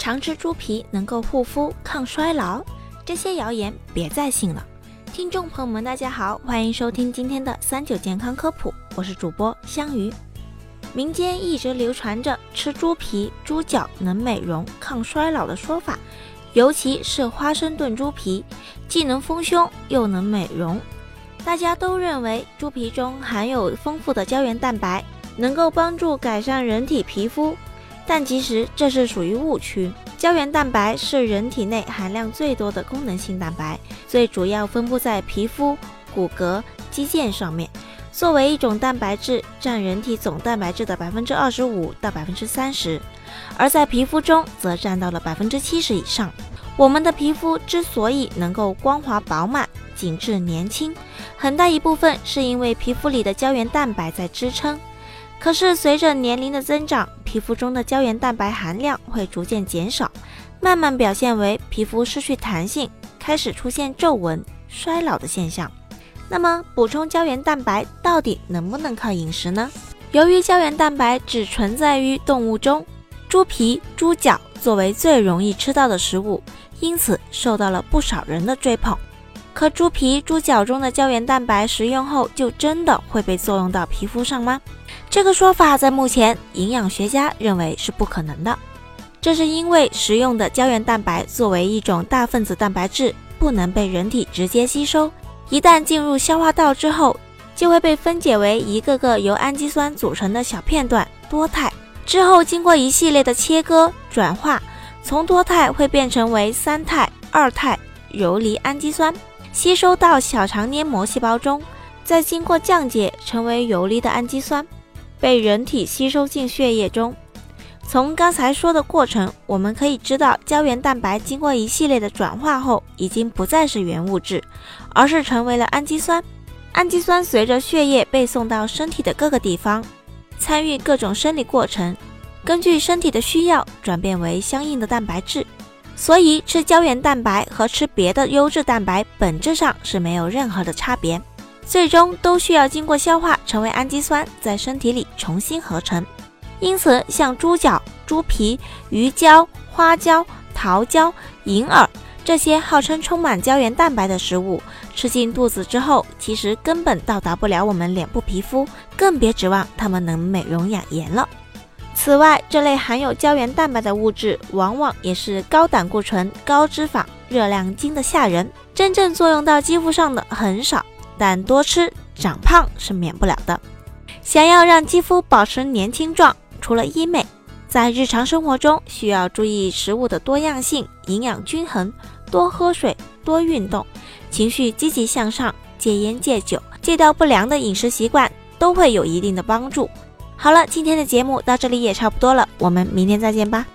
常吃猪皮能够护肤抗衰老，这些谣言别再信了。听众朋友们，大家好，欢迎收听今天的三九健康科普，我是主播香鱼。民间一直流传着吃猪皮、猪脚能美容抗衰老的说法，尤其是花生炖猪皮，既能丰胸又能美容。大家都认为猪皮中含有丰富的胶原蛋白，能够帮助改善人体皮肤。但其实这是属于误区。胶原蛋白是人体内含量最多的功能性蛋白，最主要分布在皮肤、骨骼、肌腱上面。作为一种蛋白质，占人体总蛋白质的百分之二十五到百分之三十，而在皮肤中则占到了百分之七十以上。我们的皮肤之所以能够光滑饱满、紧致年轻，很大一部分是因为皮肤里的胶原蛋白在支撑。可是随着年龄的增长，皮肤中的胶原蛋白含量会逐渐减少，慢慢表现为皮肤失去弹性，开始出现皱纹、衰老的现象。那么，补充胶原蛋白到底能不能靠饮食呢？由于胶原蛋白只存在于动物中，猪皮、猪脚作为最容易吃到的食物，因此受到了不少人的追捧。可猪皮、猪脚中的胶原蛋白食用后，就真的会被作用到皮肤上吗？这个说法在目前，营养学家认为是不可能的。这是因为食用的胶原蛋白作为一种大分子蛋白质，不能被人体直接吸收。一旦进入消化道之后，就会被分解为一个个由氨基酸组成的小片段多肽。之后经过一系列的切割转化，从多肽会变成为三肽二肽游离氨基酸，吸收到小肠黏膜细胞中，再经过降解成为游离的氨基酸。被人体吸收进血液中。从刚才说的过程，我们可以知道，胶原蛋白经过一系列的转化后，已经不再是原物质，而是成为了氨基酸。氨基酸随着血液被送到身体的各个地方，参与各种生理过程，根据身体的需要转变为相应的蛋白质。所以，吃胶原蛋白和吃别的优质蛋白本质上是没有任何的差别。最终都需要经过消化成为氨基酸，在身体里重新合成。因此，像猪脚、猪皮、鱼胶、花椒、桃胶、银耳这些号称充满胶原蛋白的食物，吃进肚子之后，其实根本到达不了我们脸部皮肤，更别指望它们能美容养颜了。此外，这类含有胶原蛋白的物质，往往也是高胆固醇、高脂肪、热量精的吓人，真正作用到肌肤上的很少。但多吃长胖是免不了的。想要让肌肤保持年轻状，除了医美，在日常生活中需要注意食物的多样性、营养均衡，多喝水、多运动，情绪积极向上，戒烟戒酒，戒掉不良的饮食习惯，都会有一定的帮助。好了，今天的节目到这里也差不多了，我们明天再见吧。